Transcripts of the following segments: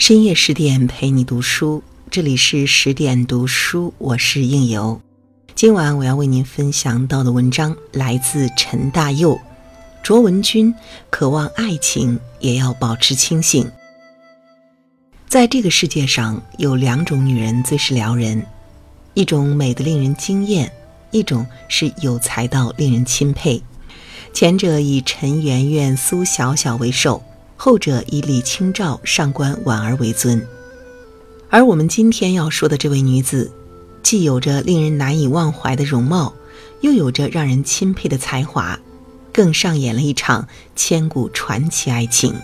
深夜十点陪你读书，这里是十点读书，我是应由。今晚我要为您分享到的文章来自陈大佑。卓文君渴望爱情，也要保持清醒。在这个世界上，有两种女人最是撩人：一种美得令人惊艳，一种是有才到令人钦佩。前者以陈圆圆、苏小小为首。后者以李清照、上官婉儿为尊，而我们今天要说的这位女子，既有着令人难以忘怀的容貌，又有着让人钦佩的才华，更上演了一场千古传奇爱情。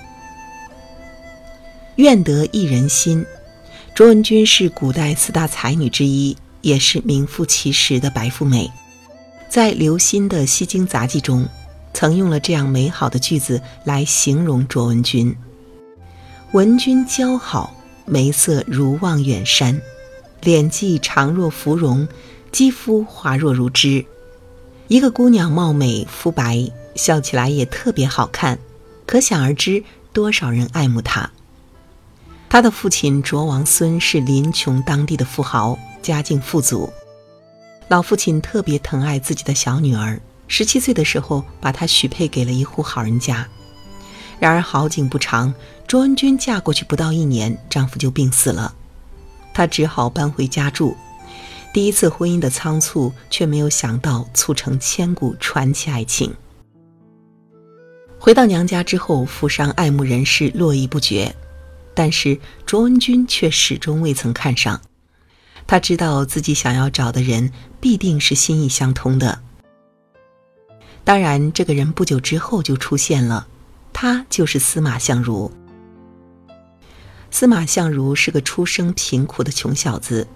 愿得一人心，卓文君是古代四大才女之一，也是名副其实的白富美，在刘歆的《西京杂记》中。曾用了这样美好的句子来形容卓文君：文君姣好，眉色如望远山，脸际长若芙蓉，肌肤滑若如脂。一个姑娘貌美肤白，笑起来也特别好看，可想而知多少人爱慕她。她的父亲卓王孙是临邛当地的富豪，家境富足，老父亲特别疼爱自己的小女儿。十七岁的时候，把她许配给了一户好人家。然而好景不长，卓文君嫁过去不到一年，丈夫就病死了，她只好搬回家住。第一次婚姻的仓促，却没有想到促成千古传奇爱情。回到娘家之后，富商爱慕人士络绎不绝，但是卓文君却始终未曾看上。她知道自己想要找的人必定是心意相通的。当然，这个人不久之后就出现了，他就是司马相如。司马相如是个出生贫苦的穷小子，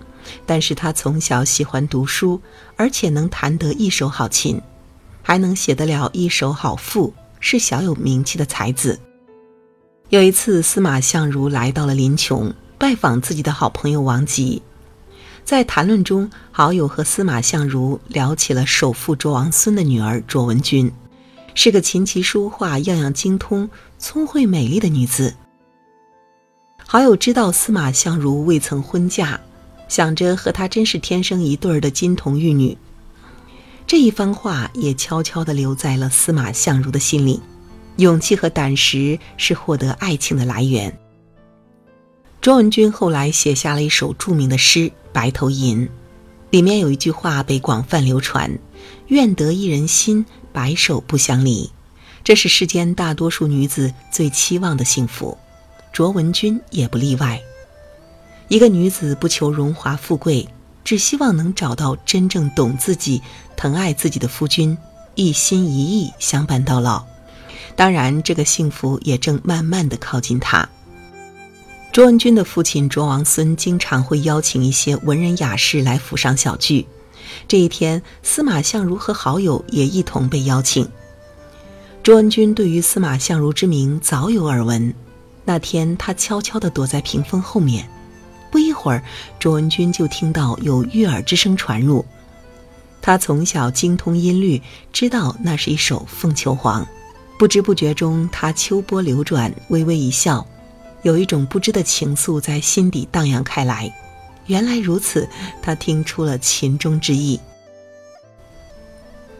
但是他从小喜欢读书，而且能弹得一手好琴，还能写得了一手好赋，是小有名气的才子。有一次，司马相如来到了临邛，拜访自己的好朋友王吉。在谈论中，好友和司马相如聊起了首富卓王孙的女儿卓文君，是个琴棋书画样样精通、聪慧美丽的女子。好友知道司马相如未曾婚嫁，想着和她真是天生一对儿的金童玉女。这一番话也悄悄地留在了司马相如的心里。勇气和胆识是获得爱情的来源。卓文君后来写下了一首著名的诗《白头吟》，里面有一句话被广泛流传：“愿得一人心，白首不相离。”这是世间大多数女子最期望的幸福，卓文君也不例外。一个女子不求荣华富贵，只希望能找到真正懂自己、疼爱自己的夫君，一心一意相伴到老。当然，这个幸福也正慢慢的靠近她。卓文君的父亲卓王孙经常会邀请一些文人雅士来府上小聚。这一天，司马相如和好友也一同被邀请。卓文君对于司马相如之名早有耳闻。那天，他悄悄地躲在屏风后面。不一会儿，卓文君就听到有悦耳之声传入。他从小精通音律，知道那是一首《凤求凰》。不知不觉中，他秋波流转，微微一笑。有一种不知的情愫在心底荡漾开来，原来如此，他听出了琴中之意。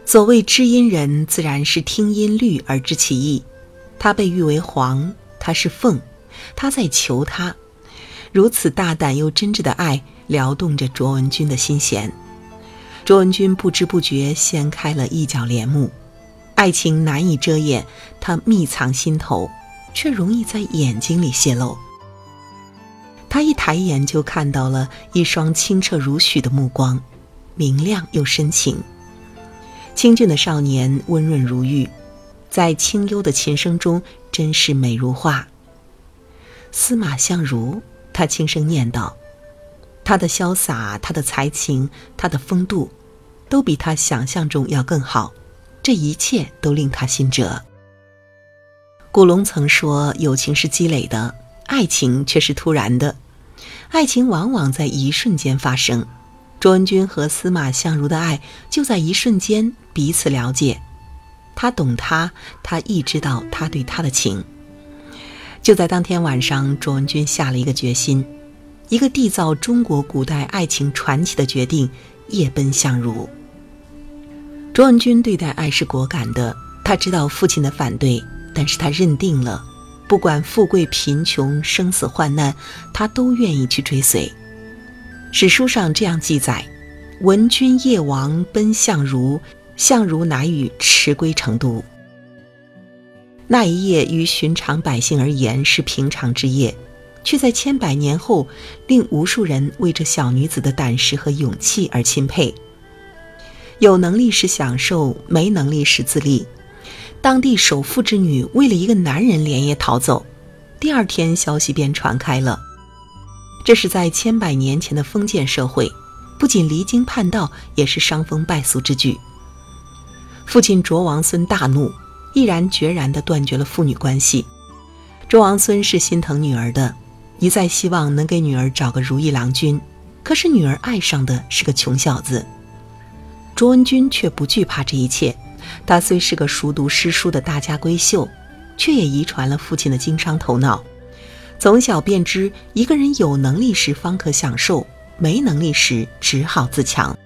所谓知音人，自然是听音律而知其意。他被誉为凰，他是凤，他在求他。如此大胆又真挚的爱，撩动着卓文君的心弦。卓文君不知不觉掀开了一角帘幕，爱情难以遮掩，他密藏心头。却容易在眼睛里泄露。他一抬眼就看到了一双清澈如许的目光，明亮又深情。清俊的少年温润如玉，在清幽的琴声中，真是美如画。司马相如，他轻声念道：“他的潇洒，他的才情，他的风度，都比他想象中要更好。这一切都令他心折。”古龙曾说：“友情是积累的，爱情却是突然的。爱情往往在一瞬间发生。卓文君和司马相如的爱就在一瞬间彼此了解，他懂他，他亦知道他对他的情。就在当天晚上，卓文君下了一个决心，一个缔造中国古代爱情传奇的决定——夜奔相如。卓文君对待爱是果敢的，他知道父亲的反对，但是他认定了，不管富贵贫穷、生死患难，他都愿意去追随。史书上这样记载：“闻君夜王奔相如，相如乃与驰归成都。”那一夜于寻常百姓而言是平常之夜，却在千百年后令无数人为这小女子的胆识和勇气而钦佩。有能力时享受，没能力时自立。当地首富之女为了一个男人连夜逃走，第二天消息便传开了。这是在千百年前的封建社会，不仅离经叛道，也是伤风败俗之举。父亲卓王孙大怒。毅然决然地断绝了父女关系。卓王孙是心疼女儿的，一再希望能给女儿找个如意郎君。可是女儿爱上的是个穷小子。卓文君却不惧怕这一切。他虽是个熟读诗书的大家闺秀，却也遗传了父亲的经商头脑。从小便知，一个人有能力时方可享受，没能力时只好自强。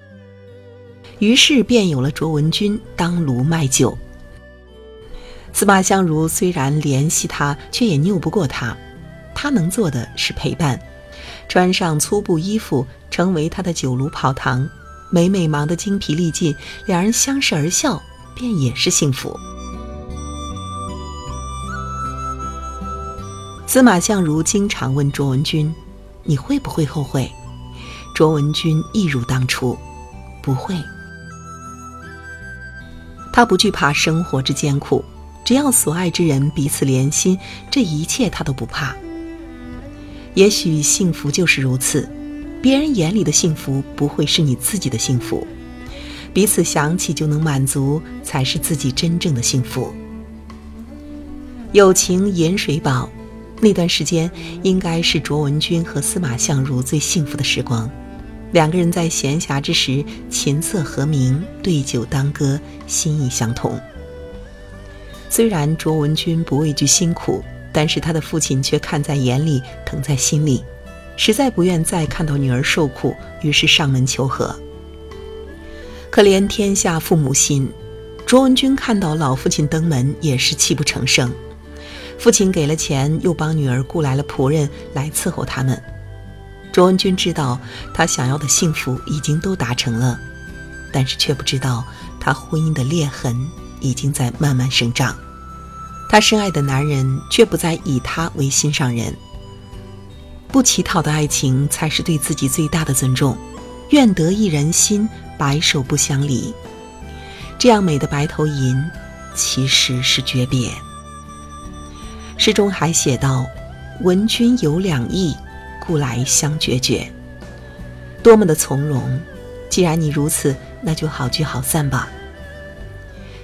于是便有了卓文君当炉卖酒。司马相如虽然怜惜他，却也拗不过他。他能做的是陪伴，穿上粗布衣服，成为他的酒炉跑堂。每每忙得精疲力尽，两人相视而笑，便也是幸福。司马相如经常问卓文君：“你会不会后悔？”卓文君一如当初：“不会。”他不惧怕生活之艰苦。只要所爱之人彼此连心，这一切他都不怕。也许幸福就是如此，别人眼里的幸福不会是你自己的幸福，彼此想起就能满足，才是自己真正的幸福。友情饮水饱，那段时间应该是卓文君和司马相如最幸福的时光，两个人在闲暇之时琴瑟和鸣，对酒当歌，心意相通。虽然卓文君不畏惧辛苦，但是他的父亲却看在眼里，疼在心里，实在不愿再看到女儿受苦，于是上门求和。可怜天下父母心，卓文君看到老父亲登门，也是泣不成声。父亲给了钱，又帮女儿雇来了仆人来伺候他们。卓文君知道，他想要的幸福已经都达成了，但是却不知道，他婚姻的裂痕已经在慢慢生长。他深爱的男人却不再以他为心上人。不乞讨的爱情才是对自己最大的尊重。愿得一人心，白首不相离。这样美的白头吟，其实是诀别。诗中还写道：“闻君有两意，故来相决绝。”多么的从容！既然你如此，那就好聚好散吧。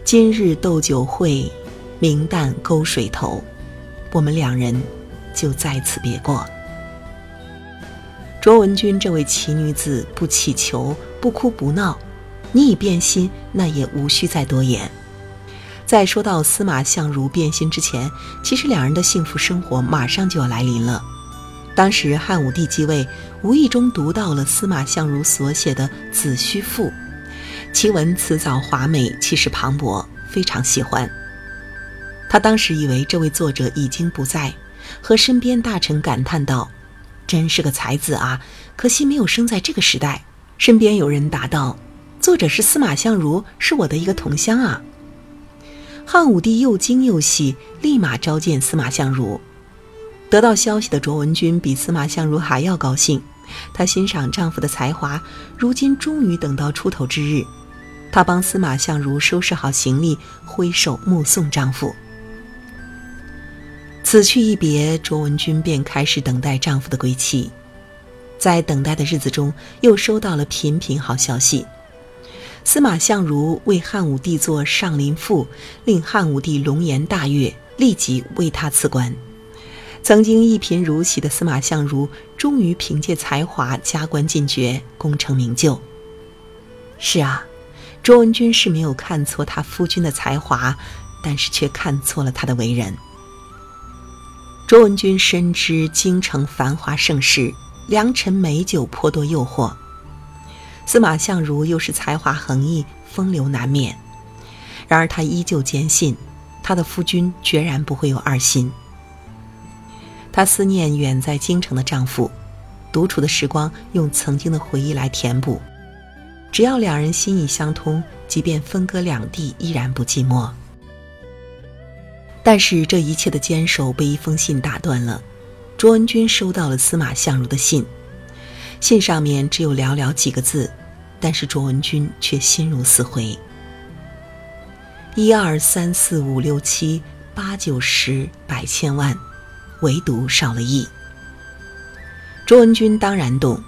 今日斗酒会。明旦沟水头，我们两人就在此别过。卓文君这位奇女子不乞求，不哭不闹，你已变心，那也无需再多言。在说到司马相如变心之前，其实两人的幸福生活马上就要来临了。当时汉武帝继位，无意中读到了司马相如所写的《子虚赋》，其文辞藻华美，气势磅礴，非常喜欢。他当时以为这位作者已经不在，和身边大臣感叹道：“真是个才子啊！可惜没有生在这个时代。”身边有人答道：“作者是司马相如，是我的一个同乡啊。”汉武帝又惊又喜，立马召见司马相如。得到消息的卓文君比司马相如还要高兴，她欣赏丈夫的才华，如今终于等到出头之日。她帮司马相如收拾好行李，挥手目送丈夫。此去一别，卓文君便开始等待丈夫的归期。在等待的日子中，又收到了频频好消息：司马相如为汉武帝做上林赋，令汉武帝龙颜大悦，立即为他赐官。曾经一贫如洗的司马相如，终于凭借才华加官进爵，功成名就。是啊，卓文君是没有看错他夫君的才华，但是却看错了他的为人。卓文君深知京城繁华盛世，良辰美酒颇多诱惑。司马相如又是才华横溢，风流难免。然而她依旧坚信，她的夫君决然不会有二心。她思念远在京城的丈夫，独处的时光用曾经的回忆来填补。只要两人心意相通，即便分隔两地，依然不寂寞。但是这一切的坚守被一封信打断了。卓文君收到了司马相如的信，信上面只有寥寥几个字，但是卓文君却心如死灰。一二三四五六七八九十百千万，唯独少了义。卓文君当然懂，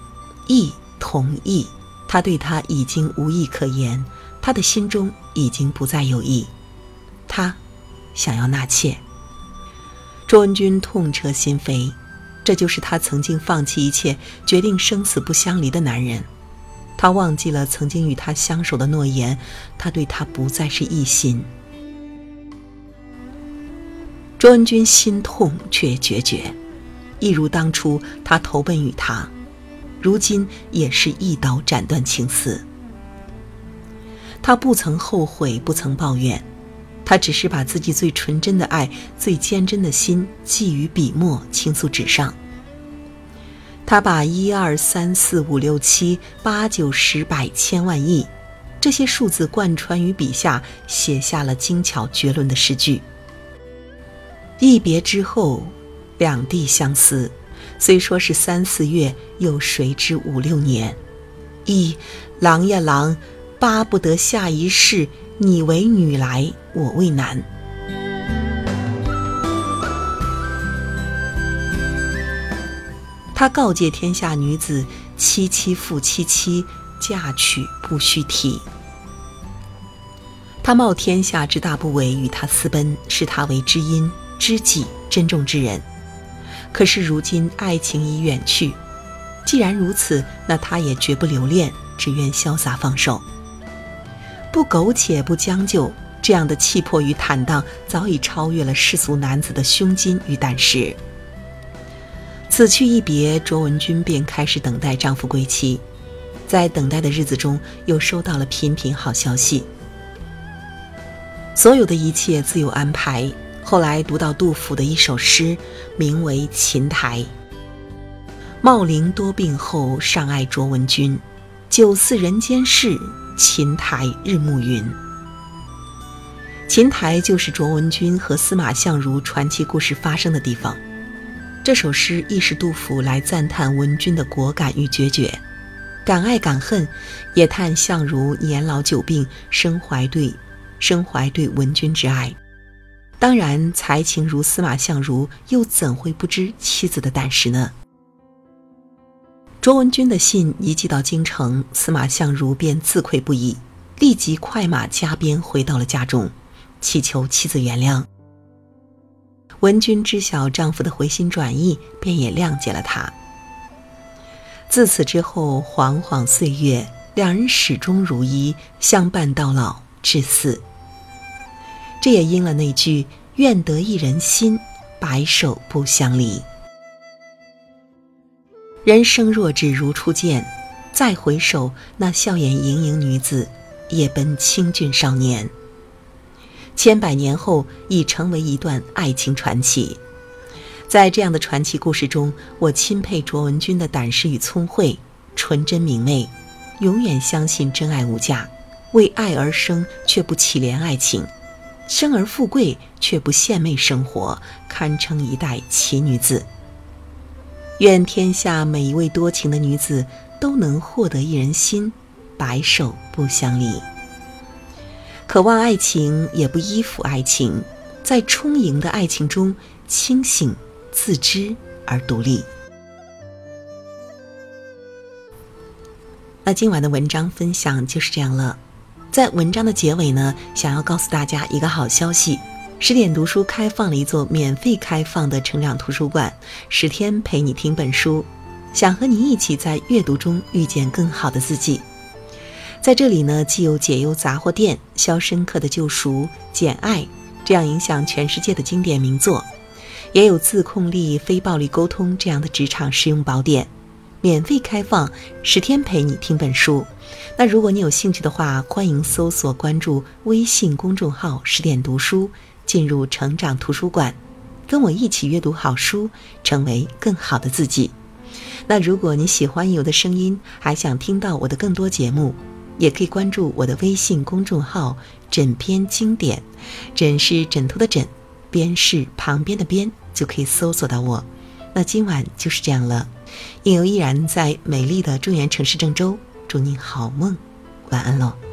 义同义，他对他已经无意可言，他的心中已经不再有义，他。想要纳妾，卓文君痛彻心扉，这就是他曾经放弃一切、决定生死不相离的男人。他忘记了曾经与他相守的诺言，他对他不再是一心。卓文君心痛却决绝，一如当初他投奔于他，如今也是一刀斩断情丝。他不曾后悔，不曾抱怨。他只是把自己最纯真的爱、最坚贞的心寄于笔墨，倾诉纸上。他把一二三四五六七八九十百千万亿这些数字贯穿于笔下，写下了精巧绝伦的诗句。一别之后，两地相思，虽说是三四月，又谁知五六年？一郎呀郎，巴不得下一世。你为女来，我为男。他告诫天下女子：妻妻复妻妻，嫁娶不须啼。他冒天下之大不韪与他私奔，视他为知音、知己、珍重之人。可是如今爱情已远去，既然如此，那他也绝不留恋，只愿潇洒放手。不苟且，不将就，这样的气魄与坦荡，早已超越了世俗男子的胸襟与胆识。此去一别，卓文君便开始等待丈夫归期。在等待的日子中，又收到了频频好消息。所有的一切自有安排。后来读到杜甫的一首诗，名为《琴台》：“茂陵多病后，尚爱卓文君，酒似人间事。”琴台日暮云。琴台就是卓文君和司马相如传奇故事发生的地方。这首诗亦是杜甫来赞叹文君的果敢与决绝，敢爱敢恨，也叹相如年老久病，身怀对身怀对文君之爱。当然，才情如司马相如，又怎会不知妻子的胆识呢？卓文君的信一寄到京城，司马相如便自愧不已，立即快马加鞭回到了家中，祈求妻子原谅。文君知晓丈夫的回心转意，便也谅解了他。自此之后，晃晃岁月，两人始终如一，相伴到老，至死。这也应了那句“愿得一人心，白首不相离”。人生若只如初见，再回首，那笑颜盈盈女子，也奔清俊少年。千百年后，已成为一段爱情传奇。在这样的传奇故事中，我钦佩卓文君的胆识与聪慧，纯真明媚，永远相信真爱无价，为爱而生却不乞怜爱情，生而富贵却不献媚生活，堪称一代奇女子。愿天下每一位多情的女子都能获得一人心，白首不相离。渴望爱情也不依附爱情，在充盈的爱情中清醒、自知而独立。那今晚的文章分享就是这样了。在文章的结尾呢，想要告诉大家一个好消息。十点读书开放了一座免费开放的成长图书馆，十天陪你听本书，想和你一起在阅读中遇见更好的自己。在这里呢，既有解忧杂货店、肖申克的救赎、简爱这样影响全世界的经典名作，也有自控力、非暴力沟通这样的职场实用宝典，免费开放十天陪你听本书。那如果你有兴趣的话，欢迎搜索关注微信公众号“十点读书”，进入成长图书馆，跟我一起阅读好书，成为更好的自己。那如果你喜欢有的声音，还想听到我的更多节目，也可以关注我的微信公众号“枕边经典”，枕是枕头的枕，边是旁边的边。就可以搜索到我。那今晚就是这样了。应由依然在美丽的中原城市郑州，祝您好梦，晚安喽。